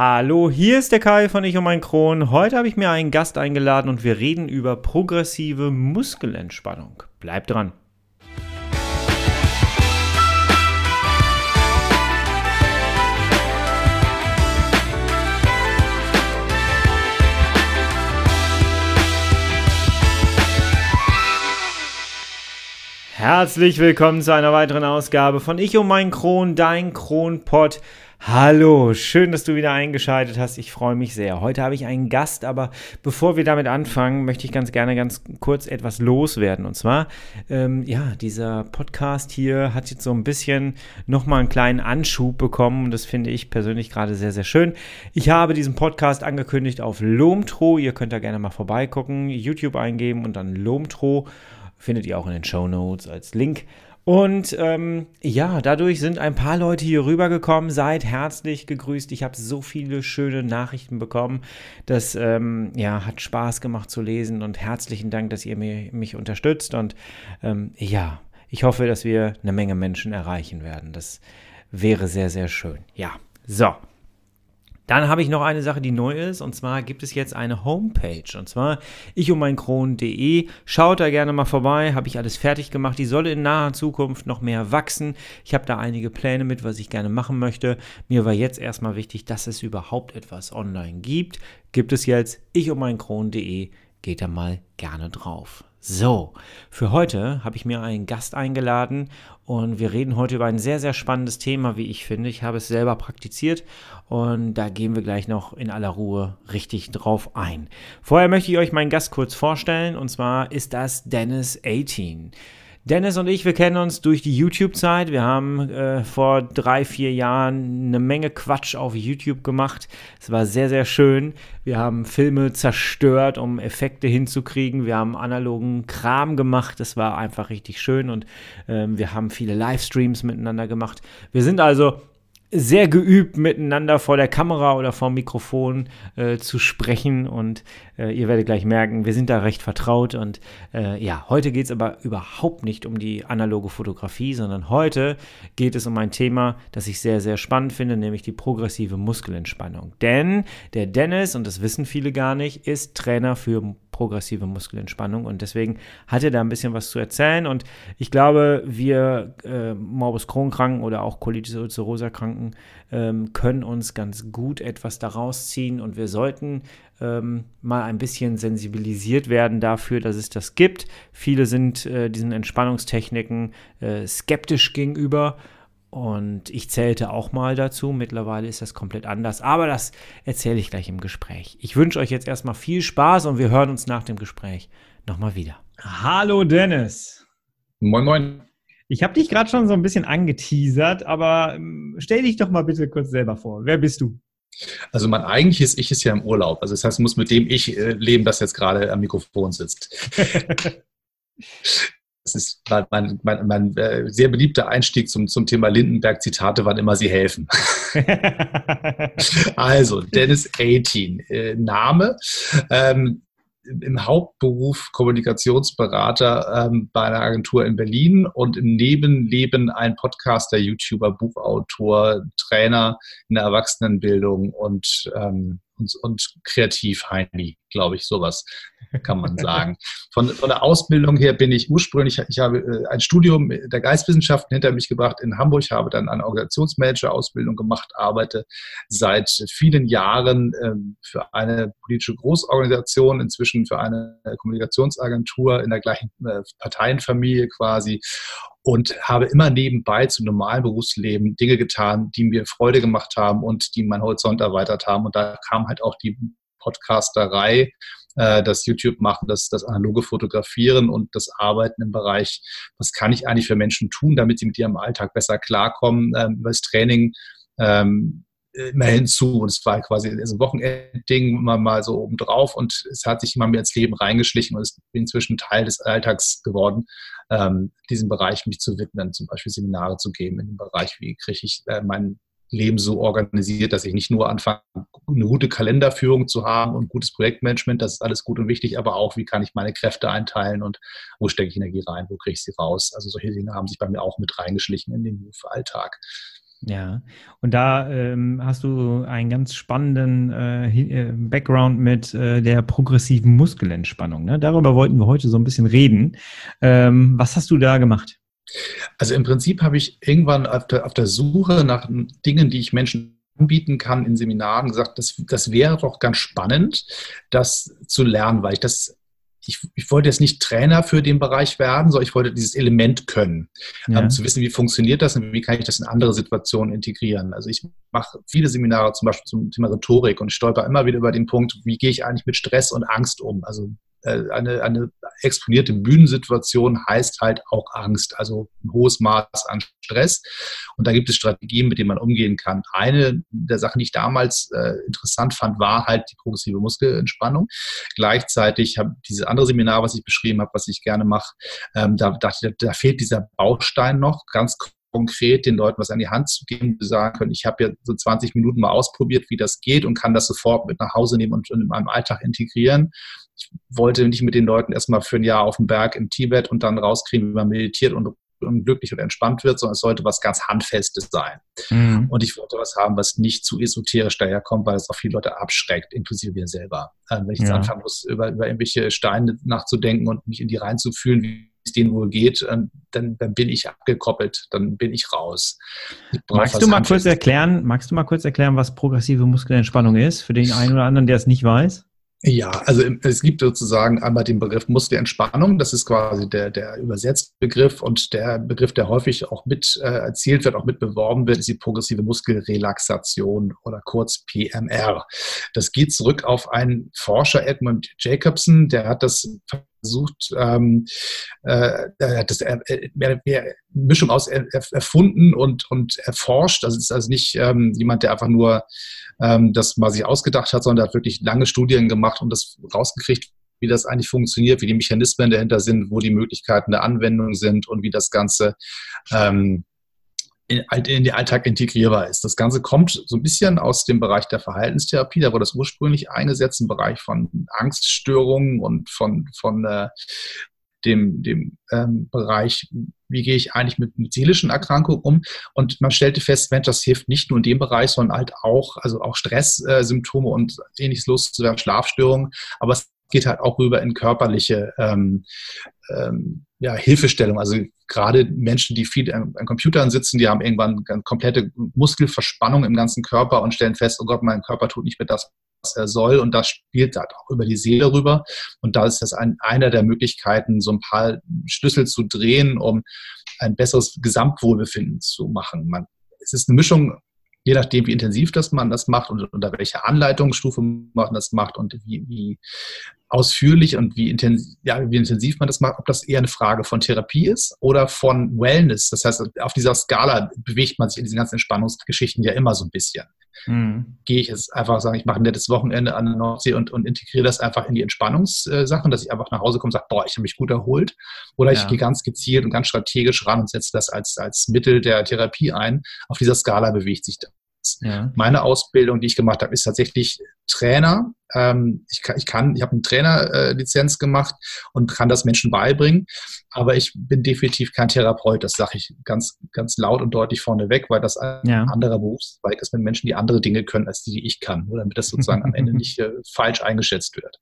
Hallo, hier ist der Kai von Ich und mein Kron. Heute habe ich mir einen Gast eingeladen und wir reden über progressive Muskelentspannung. Bleibt dran. Herzlich willkommen zu einer weiteren Ausgabe von Ich und mein Kron, dein Kronpott. Hallo, schön, dass du wieder eingeschaltet hast. Ich freue mich sehr. Heute habe ich einen Gast, aber bevor wir damit anfangen, möchte ich ganz gerne ganz kurz etwas loswerden. Und zwar, ähm, ja, dieser Podcast hier hat jetzt so ein bisschen nochmal einen kleinen Anschub bekommen und das finde ich persönlich gerade sehr, sehr schön. Ich habe diesen Podcast angekündigt auf Lomtro. Ihr könnt da gerne mal vorbeigucken, YouTube eingeben und dann Lomtro findet ihr auch in den Show Notes als Link. Und ähm, ja, dadurch sind ein paar Leute hier rübergekommen. Seid herzlich gegrüßt. Ich habe so viele schöne Nachrichten bekommen. Das ähm, ja, hat Spaß gemacht zu lesen und herzlichen Dank, dass ihr mir, mich unterstützt. Und ähm, ja, ich hoffe, dass wir eine Menge Menschen erreichen werden. Das wäre sehr, sehr schön. Ja, so. Dann habe ich noch eine Sache, die neu ist, und zwar gibt es jetzt eine Homepage, und zwar ich um mein Kron.de. Schaut da gerne mal vorbei, habe ich alles fertig gemacht. Die soll in naher Zukunft noch mehr wachsen. Ich habe da einige Pläne mit, was ich gerne machen möchte. Mir war jetzt erstmal wichtig, dass es überhaupt etwas online gibt. Gibt es jetzt ich um mein Kron.de. Geht da mal gerne drauf. So, für heute habe ich mir einen Gast eingeladen und wir reden heute über ein sehr, sehr spannendes Thema, wie ich finde. Ich habe es selber praktiziert und da gehen wir gleich noch in aller Ruhe richtig drauf ein. Vorher möchte ich euch meinen Gast kurz vorstellen und zwar ist das Dennis 18. Dennis und ich, wir kennen uns durch die YouTube-Zeit. Wir haben äh, vor drei, vier Jahren eine Menge Quatsch auf YouTube gemacht. Es war sehr, sehr schön. Wir haben Filme zerstört, um Effekte hinzukriegen. Wir haben analogen Kram gemacht. Es war einfach richtig schön und äh, wir haben viele Livestreams miteinander gemacht. Wir sind also sehr geübt, miteinander vor der Kamera oder vor dem Mikrofon äh, zu sprechen. Und äh, ihr werdet gleich merken, wir sind da recht vertraut. Und äh, ja, heute geht es aber überhaupt nicht um die analoge Fotografie, sondern heute geht es um ein Thema, das ich sehr, sehr spannend finde, nämlich die progressive Muskelentspannung. Denn der Dennis, und das wissen viele gar nicht, ist Trainer für progressive Muskelentspannung. Und deswegen hat er da ein bisschen was zu erzählen. Und ich glaube, wir äh, Morbus Crohn-Kranken oder auch Colitis ulcerosa-Kranken ähm, können uns ganz gut etwas daraus ziehen. Und wir sollten ähm, mal ein bisschen sensibilisiert werden dafür, dass es das gibt. Viele sind äh, diesen Entspannungstechniken äh, skeptisch gegenüber und ich zählte auch mal dazu. Mittlerweile ist das komplett anders. Aber das erzähle ich gleich im Gespräch. Ich wünsche euch jetzt erstmal viel Spaß und wir hören uns nach dem Gespräch nochmal wieder. Hallo Dennis. Moin, moin. Ich habe dich gerade schon so ein bisschen angeteasert, aber ähm, stell dich doch mal bitte kurz selber vor. Wer bist du? Also mein eigentliches Ich ist ja im Urlaub. Also das heißt, ich muss mit dem Ich äh, leben, das jetzt gerade am Mikrofon sitzt. Das ist mein, mein, mein äh, sehr beliebter Einstieg zum, zum Thema Lindenberg-Zitate, wann immer sie helfen. also, Dennis 18, äh, Name. Ähm, im Hauptberuf Kommunikationsberater ähm, bei einer Agentur in Berlin und im Nebenleben ein Podcaster, YouTuber, Buchautor, Trainer in der Erwachsenenbildung und ähm, und, und kreativ Heini, glaube ich, sowas kann man sagen. Von, von der Ausbildung her bin ich ursprünglich, ich habe äh, ein Studium der Geistwissenschaften hinter mich gebracht in Hamburg, habe dann eine Organisationsmanager-Ausbildung gemacht, arbeite seit vielen Jahren ähm, für eine politische Großorganisation, inzwischen für eine Kommunikationsagentur in der gleichen äh, Parteienfamilie quasi und habe immer nebenbei zum normalen Berufsleben Dinge getan, die mir Freude gemacht haben und die meinen Horizont erweitert haben. Und da kam halt auch die Podcasterei, äh, das YouTube machen, das, das analoge Fotografieren und das Arbeiten im Bereich, was kann ich eigentlich für Menschen tun, damit sie mit ihrem Alltag besser klarkommen, ähm, über das Training. Ähm, immer hinzu und es war quasi so ein Wochenendding immer mal so obendrauf und es hat sich immer mehr ins Leben reingeschlichen und es ist inzwischen Teil des Alltags geworden, ähm, diesem Bereich mich zu widmen, zum Beispiel Seminare zu geben in dem Bereich, wie kriege ich äh, mein Leben so organisiert, dass ich nicht nur anfange, eine gute Kalenderführung zu haben und gutes Projektmanagement, das ist alles gut und wichtig, aber auch, wie kann ich meine Kräfte einteilen und wo stecke ich Energie rein, wo kriege ich sie raus. Also solche Dinge haben sich bei mir auch mit reingeschlichen in den Alltag. Ja, und da ähm, hast du einen ganz spannenden äh, äh, Background mit äh, der progressiven Muskelentspannung. Ne? Darüber wollten wir heute so ein bisschen reden. Ähm, was hast du da gemacht? Also im Prinzip habe ich irgendwann auf der, auf der Suche nach Dingen, die ich Menschen anbieten kann in Seminaren, gesagt, das, das wäre doch ganz spannend, das zu lernen, weil ich das ich, ich, wollte jetzt nicht Trainer für den Bereich werden, sondern ich wollte dieses Element können. Ja. Um zu wissen, wie funktioniert das und wie kann ich das in andere Situationen integrieren. Also ich mache viele Seminare zum Beispiel zum Thema Rhetorik und stolper immer wieder über den Punkt, wie gehe ich eigentlich mit Stress und Angst um. Also eine, eine exponierte Bühnensituation heißt halt auch Angst, also ein hohes Maß an Stress. Und da gibt es Strategien, mit denen man umgehen kann. Eine der Sachen, die ich damals äh, interessant fand, war halt die progressive Muskelentspannung. Gleichzeitig habe diese andere Seminar, was ich beschrieben habe, was ich gerne mache, ähm, da dachte ich, da fehlt dieser Baustein noch ganz konkret den Leuten was an die Hand zu geben, die sagen können, ich habe ja so 20 Minuten mal ausprobiert, wie das geht und kann das sofort mit nach Hause nehmen und in meinem Alltag integrieren ich wollte nicht mit den Leuten erstmal für ein Jahr auf dem Berg im Tibet und dann rauskriegen, wie man meditiert und, und glücklich und entspannt wird, sondern es sollte was ganz Handfestes sein. Mhm. Und ich wollte was haben, was nicht zu esoterisch daherkommt, weil es auch viele Leute abschreckt, inklusive mir selber. Ähm, wenn ich jetzt ja. anfangen muss, über, über irgendwelche Steine nachzudenken und mich in die reinzufühlen, wie es denen wohl geht, ähm, dann, dann bin ich abgekoppelt, dann bin ich raus. Ich magst du mal kurz erklären, magst du mal kurz erklären, was progressive Muskelentspannung ist, für den einen oder anderen, der es nicht weiß? Ja, also es gibt sozusagen einmal den Begriff Muskelentspannung, das ist quasi der, der übersetzte Begriff und der Begriff, der häufig auch mit äh, erzielt wird, auch mit beworben wird, ist die progressive Muskelrelaxation oder kurz PMR. Das geht zurück auf einen Forscher, Edmund Jacobson, der hat das versucht, ähm, äh, das äh, mehr, mehr Mischung aus er, erfunden und, und erforscht. Also es ist also nicht ähm, jemand, der einfach nur ähm, das mal sich ausgedacht hat, sondern er hat wirklich lange Studien gemacht und das rausgekriegt, wie das eigentlich funktioniert, wie die Mechanismen dahinter sind, wo die Möglichkeiten der Anwendung sind und wie das Ganze ähm, in, in den Alltag integrierbar ist. Das Ganze kommt so ein bisschen aus dem Bereich der Verhaltenstherapie, da wurde das ursprünglich eingesetzt im Bereich von Angststörungen und von, von äh, dem, dem ähm, Bereich, wie gehe ich eigentlich mit, mit seelischen Erkrankungen um. Und man stellte fest, Mensch, das hilft nicht nur in dem Bereich, sondern halt auch, also auch Stresssymptome und ähnliches loszuwerden, Schlafstörungen. Aber es geht halt auch rüber in körperliche ähm, ähm, ja, Hilfestellung. Also gerade Menschen, die viel an, an, Computern sitzen, die haben irgendwann komplette Muskelverspannung im ganzen Körper und stellen fest, oh Gott, mein Körper tut nicht mehr das, was er soll. Und das spielt halt auch über die Seele rüber. Und da ist das ein, einer der Möglichkeiten, so ein paar Schlüssel zu drehen, um ein besseres Gesamtwohlbefinden zu machen. Man, es ist eine Mischung je nachdem, wie intensiv das man das macht und unter welcher Anleitungsstufe man das macht und wie, wie ausführlich und wie intensiv, ja, wie intensiv man das macht, ob das eher eine Frage von Therapie ist oder von Wellness. Das heißt, auf dieser Skala bewegt man sich in diesen ganzen Entspannungsgeschichten ja immer so ein bisschen. Mhm. Gehe ich jetzt einfach sagen, ich mache ein nettes Wochenende an der Nordsee und, und integriere das einfach in die Entspannungssachen, dass ich einfach nach Hause komme und sage, boah, ich habe mich gut erholt. Oder ja. ich gehe ganz gezielt und ganz strategisch ran und setze das als, als Mittel der Therapie ein. Auf dieser Skala bewegt sich das. Ja. Meine Ausbildung, die ich gemacht habe, ist tatsächlich Trainer. Ähm, ich kann, ich, kann, ich habe eine Trainerlizenz gemacht und kann das Menschen beibringen, aber ich bin definitiv kein Therapeut. Das sage ich ganz, ganz laut und deutlich vorneweg, weil das ein ja. anderer Berufszweig ist mit Menschen, die andere Dinge können, als die, die ich kann, nur damit das sozusagen am Ende nicht äh, falsch eingeschätzt wird.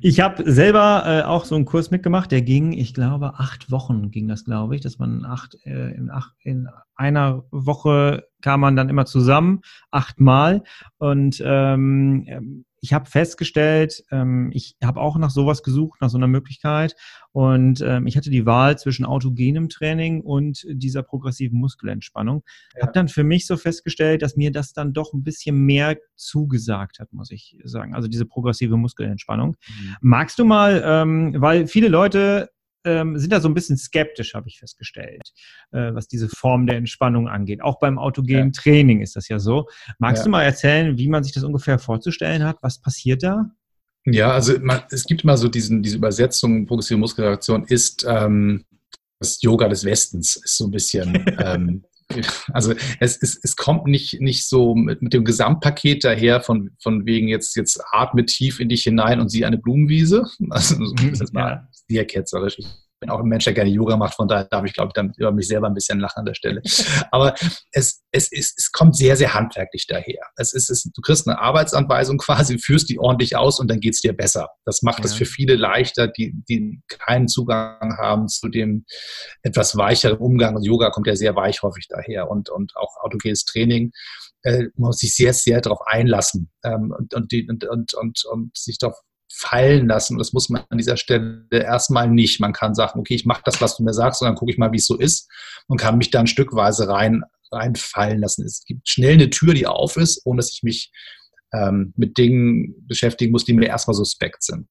ich habe selber äh, auch so einen Kurs mitgemacht, der ging, ich glaube, acht Wochen ging das, glaube ich, dass man acht, äh, in, acht, in einer Woche kam man dann immer zusammen, achtmal. Und ähm, ich habe festgestellt, ähm, ich habe auch nach sowas gesucht, nach so einer Möglichkeit. Und ähm, ich hatte die Wahl zwischen autogenem Training und dieser progressiven Muskelentspannung. Ja. Habe dann für mich so festgestellt, dass mir das dann doch ein bisschen mehr zugesagt hat, muss ich sagen. Also diese progressive Muskelentspannung. Mhm. Magst du mal, ähm, weil viele Leute ähm, sind da so ein bisschen skeptisch, habe ich festgestellt, äh, was diese Form der Entspannung angeht. Auch beim autogenen ja. Training ist das ja so. Magst ja. du mal erzählen, wie man sich das ungefähr vorzustellen hat? Was passiert da? Ja, also man, es gibt immer so diesen, diese Übersetzung, progressive Muskelreaktion ist ähm, das Yoga des Westens, ist so ein bisschen ähm, also es, es, es kommt nicht, nicht so mit, mit dem Gesamtpaket daher, von, von wegen jetzt, jetzt atme tief in dich hinein und sieh eine Blumenwiese. Also das ist mal sehr ketzerisch. Ich bin auch ein Mensch, der gerne Yoga macht, von daher darf ich, glaube ich, dann über mich selber ein bisschen lachen an der Stelle. Aber es, es, ist, es kommt sehr, sehr handwerklich daher. Es ist, es, du kriegst eine Arbeitsanweisung quasi, führst die ordentlich aus und dann geht es dir besser. Das macht es für viele leichter, die, die keinen Zugang haben zu dem etwas weicheren Umgang. Und Yoga kommt ja sehr weich häufig daher und, und auch autogenes Training äh, muss sich sehr, sehr darauf einlassen ähm, und, und, die, und, und, und, und sich darauf fallen lassen. Und das muss man an dieser Stelle erstmal nicht. Man kann sagen, okay, ich mache das, was du mir sagst, und dann gucke ich mal, wie es so ist und kann mich dann stückweise rein, reinfallen lassen. Es gibt schnell eine Tür, die auf ist, ohne dass ich mich ähm, mit Dingen beschäftigen muss, die mir erstmal suspekt sind.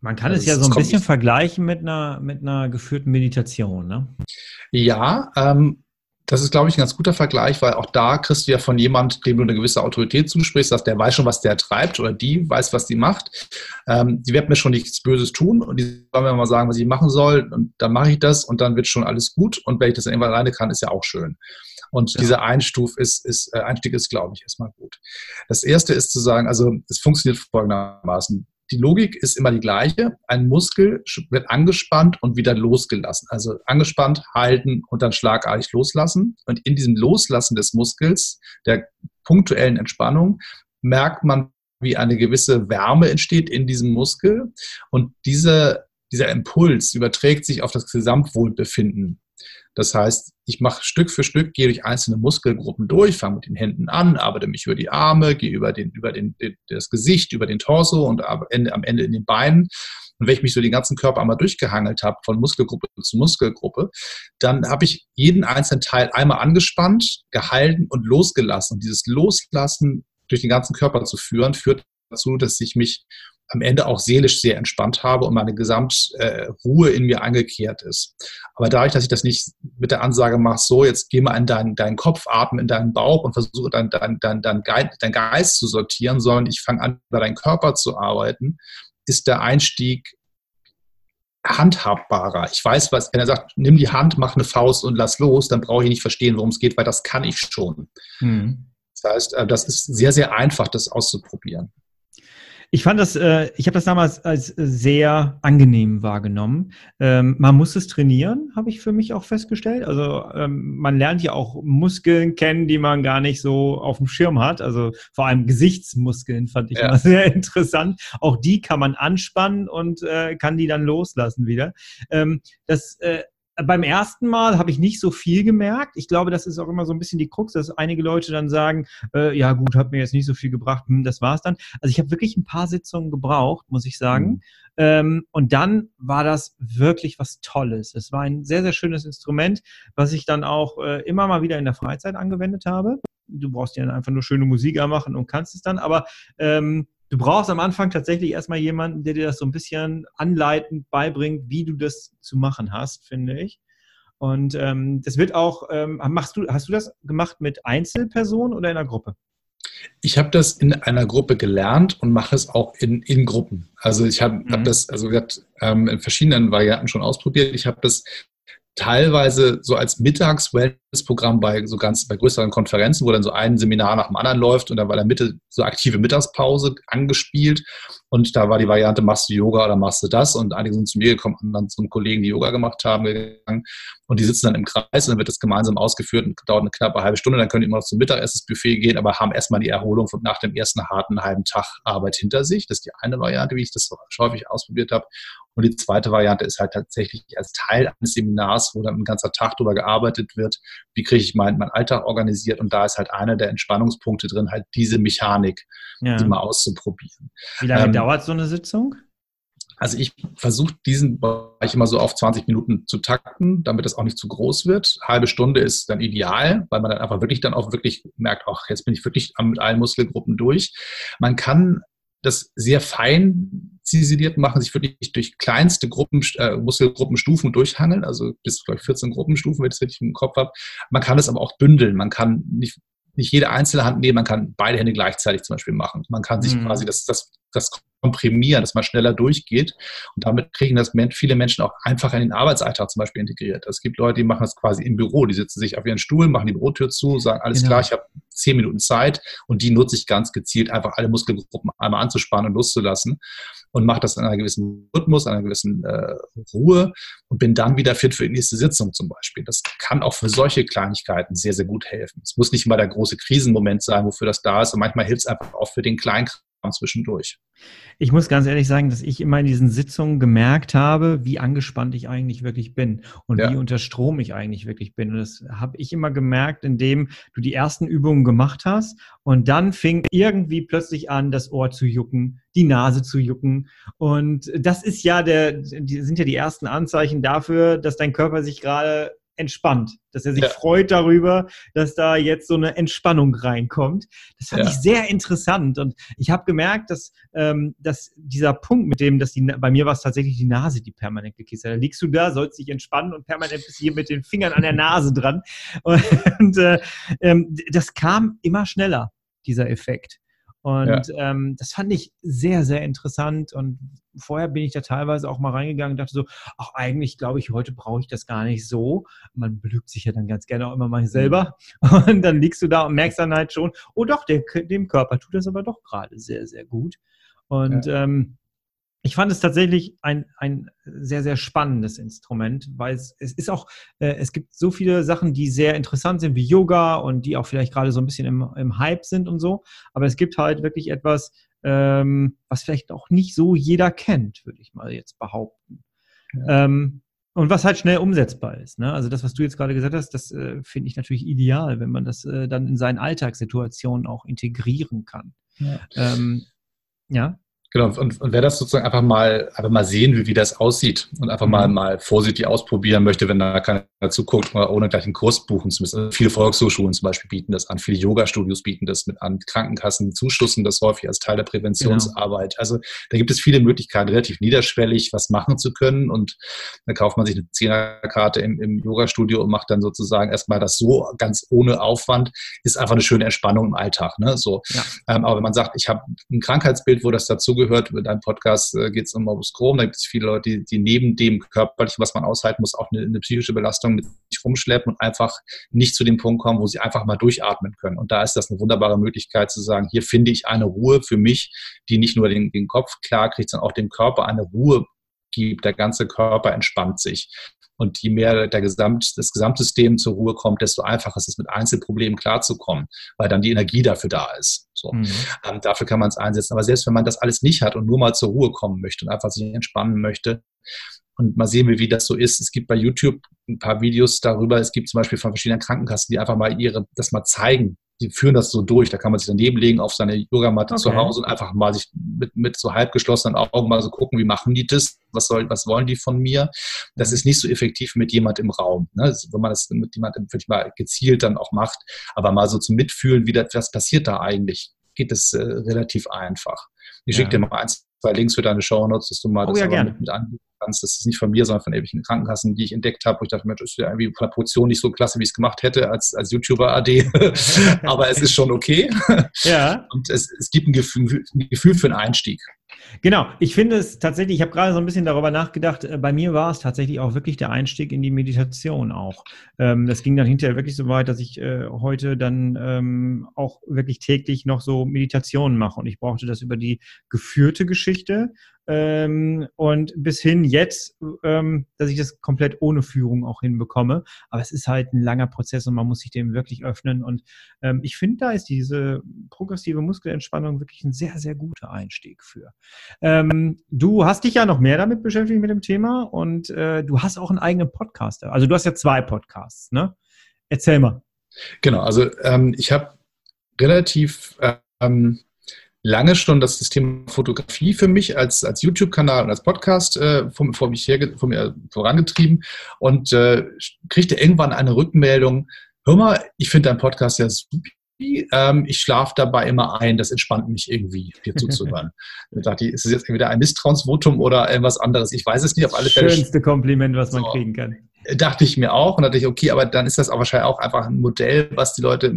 Man kann also es ja so ein bisschen vergleichen mit einer, mit einer geführten Meditation, ne? Ja, ähm, das ist, glaube ich, ein ganz guter Vergleich, weil auch da kriegst du ja von jemand, dem du eine gewisse Autorität zusprichst, dass der weiß schon, was der treibt oder die weiß, was die macht. Ähm, die wird mir schon nichts Böses tun und die soll mir mal sagen, was ich machen soll und dann mache ich das und dann wird schon alles gut und wenn ich das dann irgendwann alleine kann, ist ja auch schön. Und ja. dieser Einstuf ist, ist, äh, Einstieg ist, glaube ich, erstmal gut. Das erste ist zu sagen, also es funktioniert folgendermaßen die Logik ist immer die gleiche. Ein Muskel wird angespannt und wieder losgelassen. Also angespannt, halten und dann schlagartig loslassen. Und in diesem Loslassen des Muskels, der punktuellen Entspannung, merkt man, wie eine gewisse Wärme entsteht in diesem Muskel. Und diese, dieser Impuls überträgt sich auf das Gesamtwohlbefinden das heißt, ich mache Stück für Stück, gehe durch einzelne Muskelgruppen durch, fange mit den Händen an, arbeite mich über die Arme, gehe über, den, über den, das Gesicht, über den Torso und am Ende, am Ende in den Beinen. Und wenn ich mich so den ganzen Körper einmal durchgehangelt habe, von Muskelgruppe zu Muskelgruppe, dann habe ich jeden einzelnen Teil einmal angespannt, gehalten und losgelassen. Und dieses Loslassen durch den ganzen Körper zu führen, führt dazu, dass ich mich am Ende auch seelisch sehr entspannt habe und meine Gesamtruhe äh, in mir eingekehrt ist. Aber dadurch, dass ich das nicht mit der Ansage mache, so, jetzt geh mal in deinen, deinen Kopf, atme in deinen Bauch und versuche deinen dein, dein, dein, dein Geist zu sortieren, sondern ich fange an, über deinen Körper zu arbeiten, ist der Einstieg handhabbarer. Ich weiß, was, wenn er sagt, nimm die Hand, mach eine Faust und lass los, dann brauche ich nicht verstehen, worum es geht, weil das kann ich schon. Mhm. Das heißt, äh, das ist sehr, sehr einfach, das auszuprobieren. Ich fand das, äh, ich habe das damals als sehr angenehm wahrgenommen. Ähm, man muss es trainieren, habe ich für mich auch festgestellt. Also ähm, man lernt ja auch Muskeln kennen, die man gar nicht so auf dem Schirm hat. Also vor allem Gesichtsmuskeln fand ich ja. immer sehr interessant. Auch die kann man anspannen und äh, kann die dann loslassen wieder. Ähm, das äh, beim ersten Mal habe ich nicht so viel gemerkt. Ich glaube, das ist auch immer so ein bisschen die Krux, dass einige Leute dann sagen, äh, ja gut, hat mir jetzt nicht so viel gebracht, hm, das war's dann. Also ich habe wirklich ein paar Sitzungen gebraucht, muss ich sagen. Mhm. Ähm, und dann war das wirklich was Tolles. Es war ein sehr, sehr schönes Instrument, was ich dann auch äh, immer mal wieder in der Freizeit angewendet habe. Du brauchst ja einfach nur schöne Musik machen und kannst es dann, aber ähm, du brauchst am Anfang tatsächlich erstmal jemanden, der dir das so ein bisschen anleitend beibringt, wie du das zu machen hast, finde ich. Und ähm, das wird auch, ähm, machst du, hast du das gemacht mit Einzelpersonen oder in einer Gruppe? Ich habe das in einer Gruppe gelernt und mache es auch in, in Gruppen. Also ich habe mhm. hab das also ähm, in verschiedenen Varianten schon ausprobiert. Ich habe das teilweise so als Mittags-Wellness-Programm bei so ganz bei größeren Konferenzen, wo dann so ein Seminar nach dem anderen läuft und dann war in der Mitte so aktive Mittagspause angespielt und da war die Variante, machst du Yoga oder machst du das? Und einige sind zu mir gekommen und dann zum Kollegen, die Yoga gemacht haben, gegangen und die sitzen dann im Kreis und dann wird das gemeinsam ausgeführt und dauert eine knappe halbe Stunde, dann können die immer noch zum Mittagessensbuffet gehen, aber haben erstmal die Erholung von nach dem ersten harten halben Tag Arbeit hinter sich. Das ist die eine Variante, wie ich das häufig ausprobiert habe. Und die zweite Variante ist halt tatsächlich als Teil eines Seminars, wo dann ein ganzer Tag darüber gearbeitet wird, wie kriege ich meinen mein Alltag organisiert. Und da ist halt einer der Entspannungspunkte drin, halt diese Mechanik, ja. die mal auszuprobieren. Wie lange ähm, dauert so eine Sitzung? Also ich versuche diesen Bereich immer so auf 20 Minuten zu takten, damit das auch nicht zu groß wird. Halbe Stunde ist dann ideal, weil man dann einfach wirklich dann auch wirklich merkt, ach, jetzt bin ich wirklich mit allen Muskelgruppen durch. Man kann das sehr fein ziseliert machen, sich wirklich durch kleinste Gruppen, äh, Muskelgruppenstufen durchhangeln, also bis, glaube ich, 14 Gruppenstufen, wenn ich das richtig im Kopf habe. Man kann es aber auch bündeln. Man kann nicht, nicht jede einzelne Hand nehmen, man kann beide Hände gleichzeitig zum Beispiel machen. Man kann sich mhm. quasi, das, das das komprimieren, dass man schneller durchgeht. Und damit kriegen das viele Menschen auch einfach in den Arbeitsalltag zum Beispiel integriert. Es gibt Leute, die machen das quasi im Büro, die sitzen sich auf ihren Stuhl, machen die Bürotür zu, sagen, alles genau. klar, ich habe zehn Minuten Zeit und die nutze ich ganz gezielt, einfach alle Muskelgruppen einmal anzuspannen und loszulassen und mache das in einer gewissen Rhythmus, einer gewissen äh, Ruhe und bin dann wieder fit für die nächste Sitzung zum Beispiel. Das kann auch für solche Kleinigkeiten sehr, sehr gut helfen. Es muss nicht mal der große Krisenmoment sein, wofür das da ist und manchmal hilft es einfach auch für den Kleinkram zwischendurch. Ich muss ganz ehrlich sagen, dass ich immer in diesen Sitzungen gemerkt habe, wie angespannt ich eigentlich wirklich bin und ja. wie unter Strom ich eigentlich wirklich bin. Und das habe ich immer gemerkt, indem du die ersten Übungen gemacht hast und dann fing irgendwie plötzlich an, das Ohr zu jucken, die Nase zu jucken. Und das ist ja der, die, sind ja die ersten Anzeichen dafür, dass dein Körper sich gerade entspannt, dass er sich ja. freut darüber, dass da jetzt so eine Entspannung reinkommt. Das fand ja. ich sehr interessant und ich habe gemerkt, dass, ähm, dass dieser Punkt mit dem, dass die, bei mir war es tatsächlich die Nase, die permanent gekisst hat. Da liegst du da, sollst dich entspannen und permanent bist hier mit den Fingern an der Nase dran. Und äh, ähm, das kam immer schneller, dieser Effekt. Und ja. ähm, das fand ich sehr, sehr interessant. Und vorher bin ich da teilweise auch mal reingegangen und dachte so, ach, eigentlich glaube ich, heute brauche ich das gar nicht so. Man belügt sich ja dann ganz gerne auch immer mal selber. Mhm. Und dann liegst du da und merkst dann halt schon, oh doch, der, dem Körper tut das aber doch gerade sehr, sehr gut. Und ja. ähm, ich fand es tatsächlich ein, ein sehr, sehr spannendes Instrument, weil es, es ist auch, äh, es gibt so viele Sachen, die sehr interessant sind, wie Yoga und die auch vielleicht gerade so ein bisschen im, im Hype sind und so. Aber es gibt halt wirklich etwas, ähm, was vielleicht auch nicht so jeder kennt, würde ich mal jetzt behaupten. Ja. Ähm, und was halt schnell umsetzbar ist. Ne? Also das, was du jetzt gerade gesagt hast, das äh, finde ich natürlich ideal, wenn man das äh, dann in seinen Alltagssituationen auch integrieren kann. Ja. Ähm, ja. Genau, und, und wer das sozusagen einfach mal, einfach mal sehen will, wie das aussieht und einfach mal, mhm. mal vorsichtig ausprobieren möchte, wenn da keiner zuguckt, mal ohne gleich einen Kurs buchen zu müssen. Also viele Volkshochschulen zum Beispiel bieten das an, viele Yoga-Studios bieten das mit an, Krankenkassen zuschussen das häufig als Teil der Präventionsarbeit. Genau. Also da gibt es viele Möglichkeiten, relativ niederschwellig was machen zu können und dann kauft man sich eine Zehnerkarte im, im Yoga-Studio und macht dann sozusagen erstmal das so ganz ohne Aufwand, ist einfach eine schöne Entspannung im Alltag. Ne? So. Ja. Ähm, aber wenn man sagt, ich habe ein Krankheitsbild, wo das dazu zugehört. Mit deinem Podcast äh, geht es um Morbus Crohn. Da gibt es viele Leute, die, die neben dem körperlichen, was man aushalten muss, auch eine, eine, psychische Belastung mit sich rumschleppen und einfach nicht zu dem Punkt kommen, wo sie einfach mal durchatmen können. Und da ist das eine wunderbare Möglichkeit zu sagen, hier finde ich eine Ruhe für mich, die nicht nur den, den Kopf klar kriegt, sondern auch dem Körper eine Ruhe gibt. Der ganze Körper entspannt sich. Und je mehr der Gesamt, das Gesamtsystem zur Ruhe kommt, desto einfacher ist es, mit Einzelproblemen klarzukommen, weil dann die Energie dafür da ist. So. Mhm. Ähm, dafür kann man es einsetzen. Aber selbst wenn man das alles nicht hat und nur mal zur Ruhe kommen möchte und einfach sich entspannen möchte, und mal sehen wir, wie das so ist. Es gibt bei YouTube ein paar Videos darüber. Es gibt zum Beispiel von verschiedenen Krankenkassen, die einfach mal ihre, das mal zeigen, die führen das so durch. Da kann man sich daneben legen auf seine Yogamatte okay. zu Hause und einfach mal sich mit, mit so halb geschlossenen Augen mal so gucken, wie machen die das? Was, soll, was wollen die von mir? Das ist nicht so effektiv mit jemand im Raum. Ne? Wenn man das mit jemandem wirklich mal gezielt dann auch macht, aber mal so zum Mitfühlen, wie das, was passiert da eigentlich, geht es äh, relativ einfach. Ich ja. schicke dir mal eins, zwei Links für deine Show Notes, dass du mal oh, das ja, mit, mit anbieten kannst. Das ist nicht von mir, sondern von irgendwelchen Krankenkassen, die ich entdeckt habe. Wo ich dachte, Mensch, das ist ja irgendwie von der Produktion nicht so klasse, wie ich es gemacht hätte als, als YouTuber AD. Aber es ist schon okay. Ja. Und es, es gibt ein Gefühl, ein Gefühl für einen Einstieg. Genau, ich finde es tatsächlich, ich habe gerade so ein bisschen darüber nachgedacht, äh, bei mir war es tatsächlich auch wirklich der Einstieg in die Meditation auch. Ähm, das ging dann hinterher wirklich so weit, dass ich äh, heute dann ähm, auch wirklich täglich noch so Meditationen mache und ich brauchte das über die geführte Geschichte ähm, und bis hin jetzt, ähm, dass ich das komplett ohne Führung auch hinbekomme. Aber es ist halt ein langer Prozess und man muss sich dem wirklich öffnen. Und ähm, ich finde, da ist diese progressive Muskelentspannung wirklich ein sehr, sehr guter Einstieg für. Ähm, du hast dich ja noch mehr damit beschäftigt mit dem Thema und äh, du hast auch einen eigenen Podcast. Also du hast ja zwei Podcasts, ne? Erzähl mal. Genau, also ähm, ich habe relativ ähm, lange schon das Thema Fotografie für mich als, als YouTube-Kanal und als Podcast äh, vor, vor, mich her, vor mir vorangetrieben und äh, kriegte irgendwann eine Rückmeldung, hör mal, ich finde dein Podcast ja super. Ähm, ich schlafe dabei immer ein, das entspannt mich irgendwie, dir zuzuhören. da dachte ich, ist es jetzt entweder ein Misstrauensvotum oder irgendwas anderes? Ich weiß es nicht, auf alle Fälle. Schönste Kompliment, was man so. kriegen kann dachte ich mir auch und dachte ich, okay, aber dann ist das auch wahrscheinlich auch einfach ein Modell, was die Leute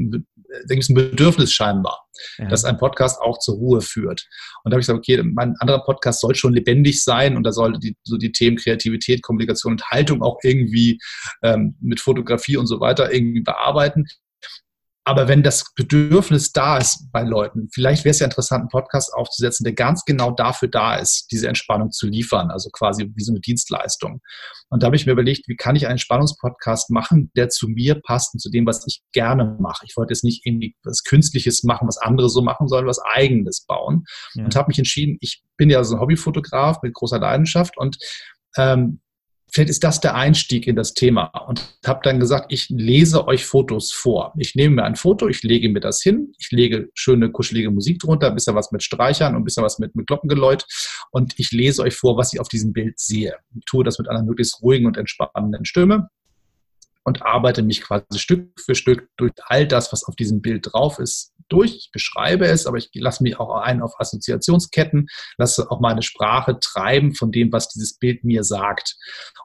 da gibt es ein Bedürfnis scheinbar, ja. dass ein Podcast auch zur Ruhe führt. Und da habe ich gesagt, okay, mein anderer Podcast soll schon lebendig sein und da sollte die, so die Themen Kreativität, Kommunikation und Haltung auch irgendwie ähm, mit Fotografie und so weiter irgendwie bearbeiten. Aber wenn das Bedürfnis da ist bei Leuten, vielleicht wäre es ja interessant, einen Podcast aufzusetzen, der ganz genau dafür da ist, diese Entspannung zu liefern, also quasi wie so eine Dienstleistung. Und da habe ich mir überlegt, wie kann ich einen Entspannungspodcast machen, der zu mir passt und zu dem, was ich gerne mache. Ich wollte jetzt nicht irgendwie was Künstliches machen, was andere so machen, sondern was Eigenes bauen. Ja. Und habe mich entschieden, ich bin ja so ein Hobbyfotograf mit großer Leidenschaft und ähm, vielleicht ist das der Einstieg in das Thema und habe dann gesagt, ich lese euch Fotos vor. Ich nehme mir ein Foto, ich lege mir das hin, ich lege schöne, kuschelige Musik drunter, ein bisschen was mit Streichern und ein bisschen was mit, mit Glockengeläut und ich lese euch vor, was ich auf diesem Bild sehe. Ich tue das mit einer möglichst ruhigen und entspannenden Stimme und arbeite mich quasi Stück für Stück durch all das, was auf diesem Bild drauf ist, durch. Ich beschreibe es, aber ich lasse mich auch ein auf Assoziationsketten, lasse auch meine Sprache treiben von dem, was dieses Bild mir sagt.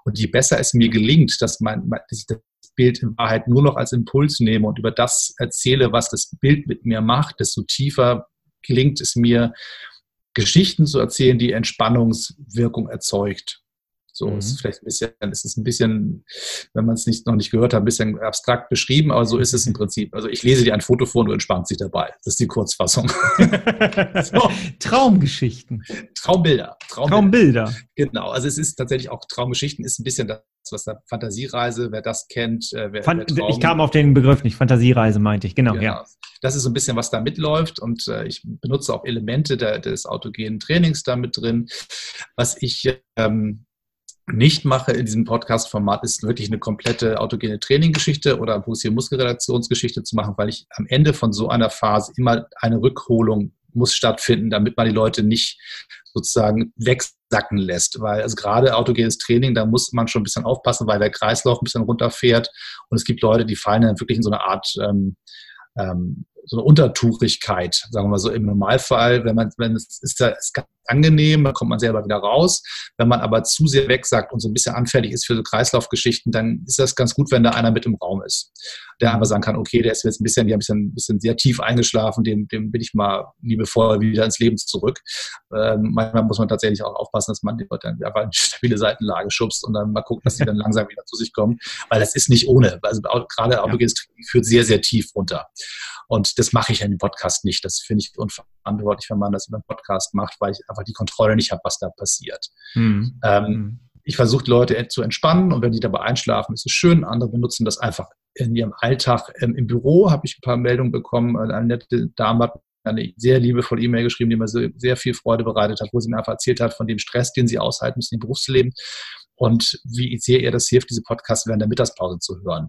Und je besser es mir gelingt, dass, mein, dass ich das Bild in Wahrheit nur noch als Impuls nehme und über das erzähle, was das Bild mit mir macht, desto tiefer gelingt es mir, Geschichten zu erzählen, die Entspannungswirkung erzeugt. So mhm. ist vielleicht ein bisschen, es ist ein bisschen, wenn man es nicht, noch nicht gehört hat, ein bisschen abstrakt beschrieben, aber so ist es im Prinzip. Also ich lese dir ein Foto vor und du entspannst dich dabei. Das ist die Kurzfassung. so. Traumgeschichten. Traumbilder. Traumbilder. Traumbilder. Genau. Also es ist tatsächlich auch Traumgeschichten ist ein bisschen das, was da Fantasiereise, wer das kennt, äh, wer, Fan wer Ich kam auf den Begriff nicht. Fantasiereise meinte ich, genau, genau. ja. Das ist so ein bisschen, was da mitläuft und äh, ich benutze auch Elemente der, des autogenen Trainings da mit drin. Was ich ähm, nicht mache in diesem Podcast-Format, ist wirklich eine komplette autogene Training-Geschichte oder Brust-Muskelredaktionsgeschichte zu machen, weil ich am Ende von so einer Phase immer eine Rückholung muss stattfinden, damit man die Leute nicht sozusagen wegsacken lässt. Weil also gerade autogenes Training, da muss man schon ein bisschen aufpassen, weil der Kreislauf ein bisschen runterfährt. Und es gibt Leute, die fallen dann wirklich in so eine Art ähm, ähm, so eine Untertuchigkeit, sagen wir mal so im Normalfall, wenn man, wenn es ist, ist ganz angenehm, da kommt man selber wieder raus. Wenn man aber zu sehr wegsagt und so ein bisschen anfällig ist für so Kreislaufgeschichten, dann ist das ganz gut, wenn da einer mit im Raum ist, der einfach sagen kann, okay, der ist jetzt ein bisschen, die ein bisschen, ein bisschen sehr tief eingeschlafen, dem, dem bin ich mal liebevoll wieder ins Leben zurück. Ähm, manchmal muss man tatsächlich auch aufpassen, dass man die Leute dann einfach in eine stabile Seitenlage schubst und dann mal guckt, dass sie dann langsam wieder zu sich kommen, weil das ist nicht ohne. Also gerade autogenes Training führt sehr, sehr tief runter. Und das mache ich in dem Podcast nicht. Das finde ich unverantwortlich, wenn man das über einen Podcast macht, weil ich einfach die Kontrolle nicht habe, was da passiert. Mhm. Ähm, hm. ich versuche Leute zu entspannen und wenn die dabei einschlafen, ist es schön. Andere benutzen das einfach in ihrem Alltag. Ähm, Im Büro habe ich ein paar Meldungen bekommen. Eine nette Dame hat eine sehr liebevolle E-Mail geschrieben, die mir so, sehr viel Freude bereitet hat, wo sie mir einfach erzählt hat von dem Stress, den sie aushalten müssen im Berufsleben und wie sehr ihr das hilft, diese Podcasts während der Mittagspause zu hören.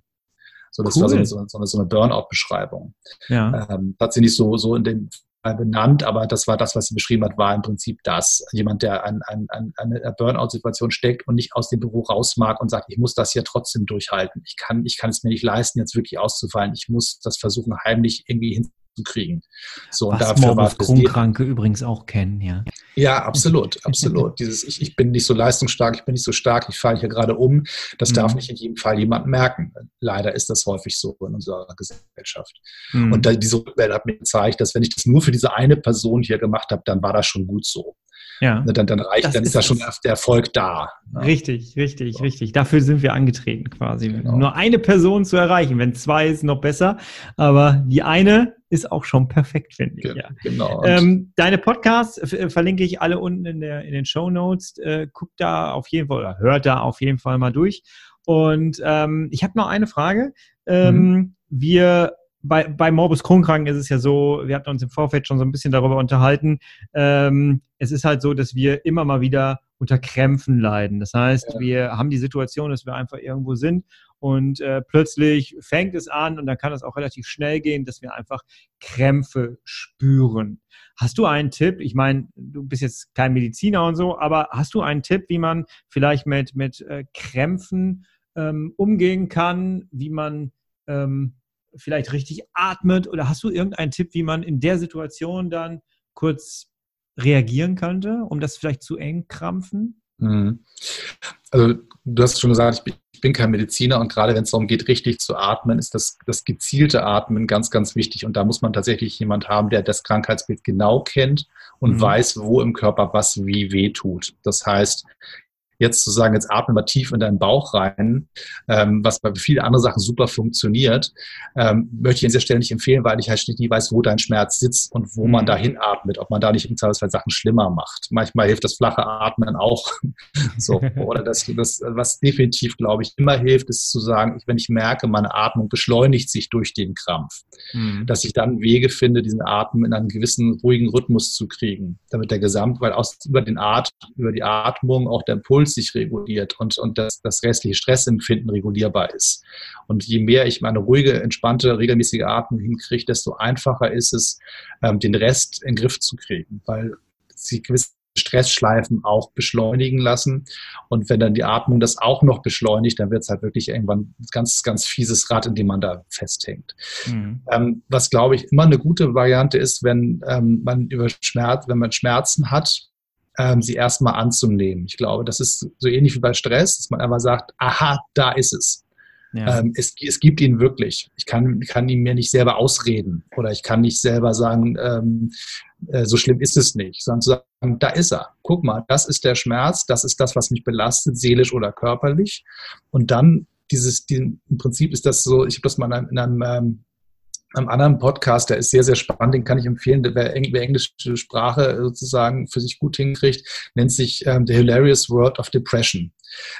So, das cool. war so eine, so eine, so eine Burnout-Beschreibung. Ja. Ähm, hat sie nicht so, so in dem Fall benannt, aber das war das, was sie beschrieben hat, war im Prinzip das. Jemand, der an, an, an einer Burnout-Situation steckt und nicht aus dem Büro raus mag und sagt, ich muss das hier trotzdem durchhalten. Ich kann, ich kann es mir nicht leisten, jetzt wirklich auszufallen. Ich muss das versuchen, heimlich irgendwie hin zu kriegen. So, Was und dafür war Krummkranke übrigens auch kennen, ja. Ja, absolut, absolut. Dieses, ich, ich bin nicht so leistungsstark, ich bin nicht so stark, ich falle hier gerade um. Das mhm. darf nicht in jedem Fall jemand merken. Leider ist das häufig so in unserer Gesellschaft. Mhm. Und da, diese Rückmeldung hat mir gezeigt, dass wenn ich das nur für diese eine Person hier gemacht habe, dann war das schon gut so. Ja. Ne, dann, dann reicht, das dann ist, ist da schon der Erfolg da. Ja. Richtig, richtig, so. richtig. Dafür sind wir angetreten quasi. Genau. Nur eine Person zu erreichen. Wenn zwei ist, noch besser. Aber die eine ist auch schon perfekt, finde ich. Ja. Genau. Ähm, deine Podcasts verlinke ich alle unten in, der, in den Show Notes. Äh, guck da auf jeden Fall oder hört da auf jeden Fall mal durch. Und ähm, ich habe noch eine Frage. Ähm, mhm. Wir bei, bei Morbus Crohn ist es ja so, wir hatten uns im Vorfeld schon so ein bisschen darüber unterhalten, ähm, es ist halt so, dass wir immer mal wieder unter Krämpfen leiden. Das heißt, ja. wir haben die Situation, dass wir einfach irgendwo sind und äh, plötzlich fängt es an und dann kann es auch relativ schnell gehen, dass wir einfach Krämpfe spüren. Hast du einen Tipp? Ich meine, du bist jetzt kein Mediziner und so, aber hast du einen Tipp, wie man vielleicht mit, mit äh, Krämpfen ähm, umgehen kann, wie man ähm, vielleicht richtig atmet? Oder hast du irgendeinen Tipp, wie man in der Situation dann kurz reagieren könnte, um das vielleicht zu eng krampfen? Mhm. Also du hast schon gesagt, ich bin, ich bin kein Mediziner und gerade wenn es darum geht, richtig zu atmen, ist das, das gezielte Atmen ganz, ganz wichtig. Und da muss man tatsächlich jemand haben, der das Krankheitsbild genau kennt und mhm. weiß, wo im Körper was wie weh tut. Das heißt, jetzt zu sagen, jetzt atme mal tief in deinen Bauch rein, ähm, was bei vielen anderen Sachen super funktioniert, ähm, möchte ich an dieser Stelle nicht empfehlen, weil ich halt nie weiß, wo dein Schmerz sitzt und wo man mhm. dahin atmet, ob man da nicht im Zweifelsfall Sachen schlimmer macht. Manchmal hilft das flache Atmen auch. so, oder das, das, was definitiv, glaube ich, immer hilft, ist zu sagen, wenn ich merke, meine Atmung beschleunigt sich durch den Krampf, mhm. dass ich dann Wege finde, diesen Atem in einen gewissen ruhigen Rhythmus zu kriegen, damit der Gesamt, weil aus, über den At über die Atmung auch der Impuls Sich reguliert und, und das, das restliche Stressempfinden regulierbar ist. Und je mehr ich meine ruhige, entspannte, regelmäßige Atmung hinkriege, desto einfacher ist es, ähm, den Rest in den Griff zu kriegen, weil sie gewisse Stressschleifen auch beschleunigen lassen. Und wenn dann die Atmung das auch noch beschleunigt, dann wird es halt wirklich irgendwann ein ganz, ganz fieses Rad, in dem man da festhängt. Mhm. Ähm, was, glaube ich, immer eine gute Variante ist, wenn ähm, man über Schmerz, wenn man Schmerzen hat, ähm, sie erstmal anzunehmen. Ich glaube, das ist so ähnlich wie bei Stress, dass man einfach sagt, aha, da ist es. Ja. Ähm, es, es, gibt ihn wirklich. Ich kann, kann ihn mir nicht selber ausreden oder ich kann nicht selber sagen, ähm, äh, so schlimm ist es nicht, sondern zu sagen, da ist er. Guck mal, das ist der Schmerz, das ist das, was mich belastet, seelisch oder körperlich. Und dann dieses, die, im Prinzip ist das so, ich habe das mal in einem, in einem ähm, einem anderen Podcast, der ist sehr, sehr spannend, den kann ich empfehlen. Wer, wer englische Sprache sozusagen für sich gut hinkriegt, nennt sich ähm, The Hilarious World of Depression.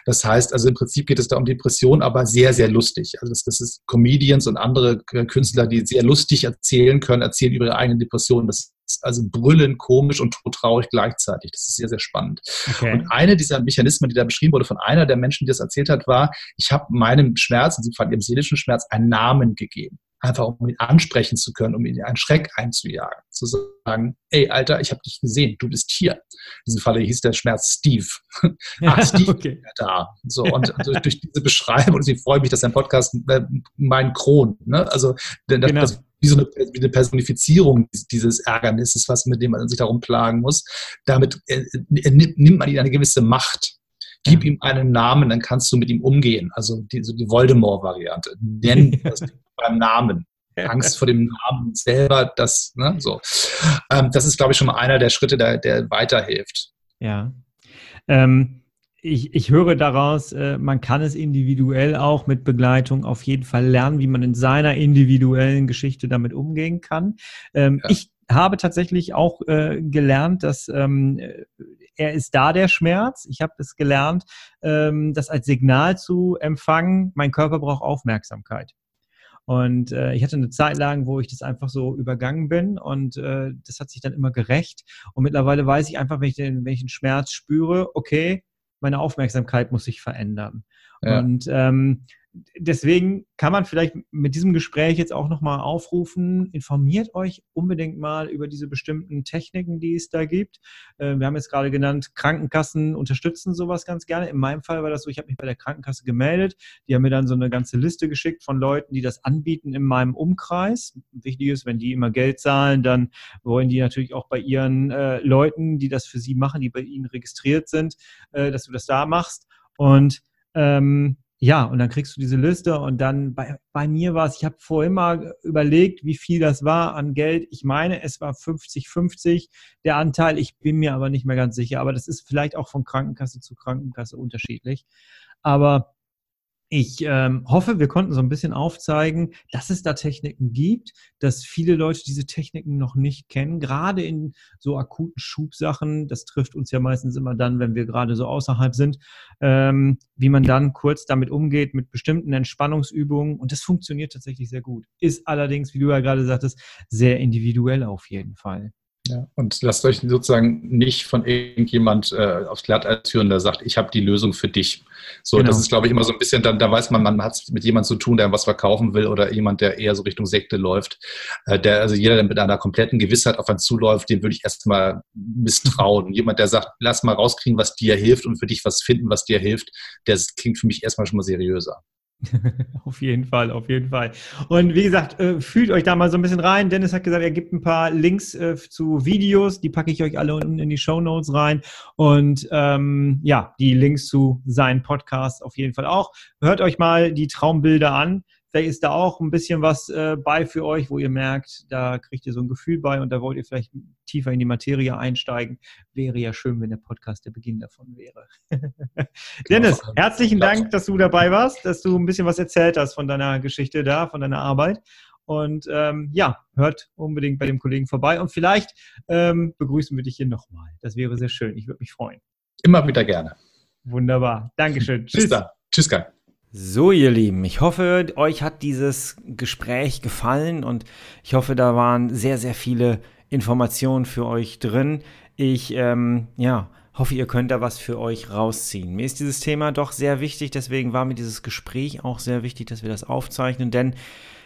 Das heißt, also im Prinzip geht es da um Depression, aber sehr, sehr lustig. Also das, das ist Comedians und andere Künstler, die sehr lustig erzählen können, erzählen über ihre eigenen Depressionen. Das ist also brüllend, komisch und traurig gleichzeitig. Das ist sehr, sehr spannend. Okay. Und eine dieser Mechanismen, die da beschrieben wurde von einer der Menschen, die das erzählt hat, war, ich habe meinem Schmerz, in diesem Fall ihrem seelischen Schmerz, einen Namen gegeben einfach um ihn ansprechen zu können, um ihn einen Schreck einzujagen. Zu sagen, ey, Alter, ich habe dich gesehen, du bist hier. In diesem Falle hieß der Schmerz Steve. ah, Steve okay. da. So, und durch, durch, diese Beschreibung, und ich freue mich, dass dein Podcast äh, mein Kron, ne? also das, genau. das, wie so eine, wie eine, Personifizierung dieses Ärgernisses, was mit dem man sich darum plagen muss. Damit äh, äh nimmt man ihm eine gewisse Macht. Gib ihm einen Namen, dann kannst du mit ihm umgehen. Also die, so die Voldemort-Variante. Nenn das beim Namen. Angst vor dem Namen selber, das, ne, so. Ähm, das ist, glaube ich, schon mal einer der Schritte, der, der weiterhilft. Ja. Ähm, ich, ich höre daraus, äh, man kann es individuell auch mit Begleitung auf jeden Fall lernen, wie man in seiner individuellen Geschichte damit umgehen kann. Ähm, ja. Ich habe tatsächlich auch äh, gelernt, dass ähm, er ist da der Schmerz. Ich habe es gelernt, ähm, das als Signal zu empfangen. Mein Körper braucht Aufmerksamkeit. Und äh, ich hatte eine Zeit lang, wo ich das einfach so übergangen bin und äh, das hat sich dann immer gerecht. Und mittlerweile weiß ich einfach, wenn ich den, wenn ich den Schmerz spüre, okay, meine Aufmerksamkeit muss sich verändern. Ja. Und ähm, deswegen kann man vielleicht mit diesem Gespräch jetzt auch nochmal aufrufen, informiert euch unbedingt mal über diese bestimmten Techniken, die es da gibt. Äh, wir haben jetzt gerade genannt, Krankenkassen unterstützen sowas ganz gerne. In meinem Fall war das so, ich habe mich bei der Krankenkasse gemeldet. Die haben mir dann so eine ganze Liste geschickt von Leuten, die das anbieten in meinem Umkreis. Wichtig ist, wenn die immer Geld zahlen, dann wollen die natürlich auch bei ihren äh, Leuten, die das für sie machen, die bei ihnen registriert sind, äh, dass du das da machst. Und ähm, ja, und dann kriegst du diese Liste und dann bei, bei mir war es, ich habe vorhin mal überlegt, wie viel das war an Geld. Ich meine, es war 50-50 der Anteil. Ich bin mir aber nicht mehr ganz sicher. Aber das ist vielleicht auch von Krankenkasse zu Krankenkasse unterschiedlich. Aber ich ähm, hoffe, wir konnten so ein bisschen aufzeigen, dass es da Techniken gibt, dass viele Leute diese Techniken noch nicht kennen, gerade in so akuten Schubsachen. Das trifft uns ja meistens immer dann, wenn wir gerade so außerhalb sind, ähm, wie man dann kurz damit umgeht mit bestimmten Entspannungsübungen. Und das funktioniert tatsächlich sehr gut. Ist allerdings, wie du ja gerade sagtest, sehr individuell auf jeden Fall. Ja, und lasst euch sozusagen nicht von irgendjemand äh, aufs Glatteis führen, der sagt, ich habe die Lösung für dich. So, genau. das ist, glaube ich, immer so ein bisschen, dann, da weiß man, man hat es mit jemandem zu tun, der was verkaufen will oder jemand, der eher so Richtung Sekte läuft. Äh, der, also jeder, der mit einer kompletten Gewissheit auf einen zuläuft, dem würde ich erstmal misstrauen. jemand, der sagt, lass mal rauskriegen, was dir hilft und für dich was finden, was dir hilft, der klingt für mich erstmal schon mal seriöser. auf jeden Fall, auf jeden Fall. Und wie gesagt, äh, fühlt euch da mal so ein bisschen rein. Dennis hat gesagt, er gibt ein paar Links äh, zu Videos, die packe ich euch alle unten in die Show Notes rein. Und ähm, ja, die Links zu seinen Podcasts auf jeden Fall auch. Hört euch mal die Traumbilder an. Vielleicht ist da auch ein bisschen was äh, bei für euch, wo ihr merkt, da kriegt ihr so ein Gefühl bei und da wollt ihr vielleicht tiefer in die Materie einsteigen. Wäre ja schön, wenn der Podcast der Beginn davon wäre. Dennis, genau. herzlichen Dank, dass du dabei warst, dass du ein bisschen was erzählt hast von deiner Geschichte da, von deiner Arbeit. Und ähm, ja, hört unbedingt bei dem Kollegen vorbei und vielleicht ähm, begrüßen wir dich hier nochmal. Das wäre sehr schön. Ich würde mich freuen. Immer wieder gerne. Wunderbar. Dankeschön. Tschüss. Bis dann. Tschüss, Kai. So, ihr Lieben, ich hoffe, euch hat dieses Gespräch gefallen und ich hoffe, da waren sehr, sehr viele Informationen für euch drin. Ich, ähm, ja, hoffe, ihr könnt da was für euch rausziehen. Mir ist dieses Thema doch sehr wichtig, deswegen war mir dieses Gespräch auch sehr wichtig, dass wir das aufzeichnen, denn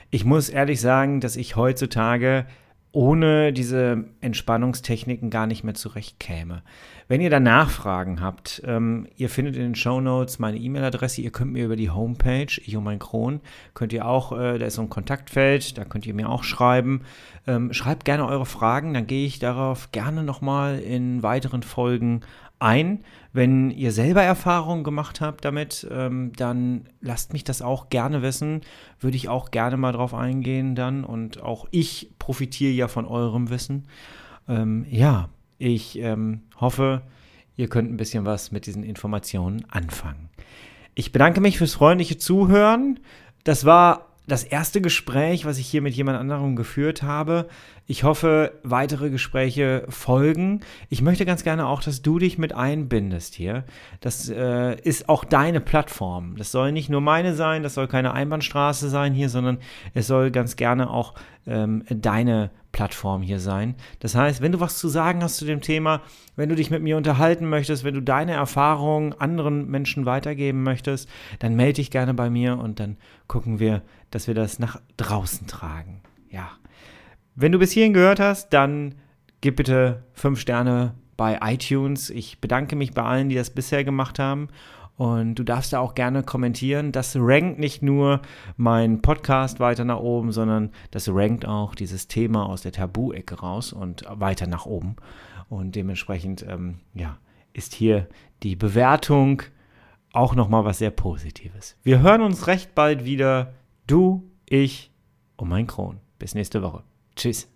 ich muss ehrlich sagen, dass ich heutzutage ohne diese Entspannungstechniken gar nicht mehr zurechtkäme. Wenn ihr da Nachfragen habt, ähm, ihr findet in den Show Notes meine E-Mail-Adresse, ihr könnt mir über die Homepage, ich und mein Kron, könnt ihr auch, äh, da ist so ein Kontaktfeld, da könnt ihr mir auch schreiben. Ähm, schreibt gerne eure Fragen, dann gehe ich darauf gerne nochmal in weiteren Folgen ein. Wenn ihr selber Erfahrungen gemacht habt damit, ähm, dann lasst mich das auch gerne wissen. Würde ich auch gerne mal drauf eingehen dann. Und auch ich profitiere ja von eurem Wissen. Ähm, ja, ich ähm, hoffe, ihr könnt ein bisschen was mit diesen Informationen anfangen. Ich bedanke mich fürs freundliche Zuhören. Das war das erste Gespräch, was ich hier mit jemand anderem geführt habe. Ich hoffe, weitere Gespräche folgen. Ich möchte ganz gerne auch, dass du dich mit einbindest hier. Das äh, ist auch deine Plattform. Das soll nicht nur meine sein, das soll keine Einbahnstraße sein hier, sondern es soll ganz gerne auch ähm, deine Plattform hier sein. Das heißt, wenn du was zu sagen hast zu dem Thema, wenn du dich mit mir unterhalten möchtest, wenn du deine Erfahrungen anderen Menschen weitergeben möchtest, dann melde dich gerne bei mir und dann gucken wir, dass wir das nach draußen tragen. Ja. Wenn du bis hierhin gehört hast, dann gib bitte fünf Sterne bei iTunes. Ich bedanke mich bei allen, die das bisher gemacht haben. Und du darfst da auch gerne kommentieren. Das rankt nicht nur mein Podcast weiter nach oben, sondern das rankt auch dieses Thema aus der Tabu-Ecke raus und weiter nach oben. Und dementsprechend, ähm, ja, ist hier die Bewertung auch nochmal was sehr Positives. Wir hören uns recht bald wieder. Du, ich und mein Kron. Bis nächste Woche. Tschüss.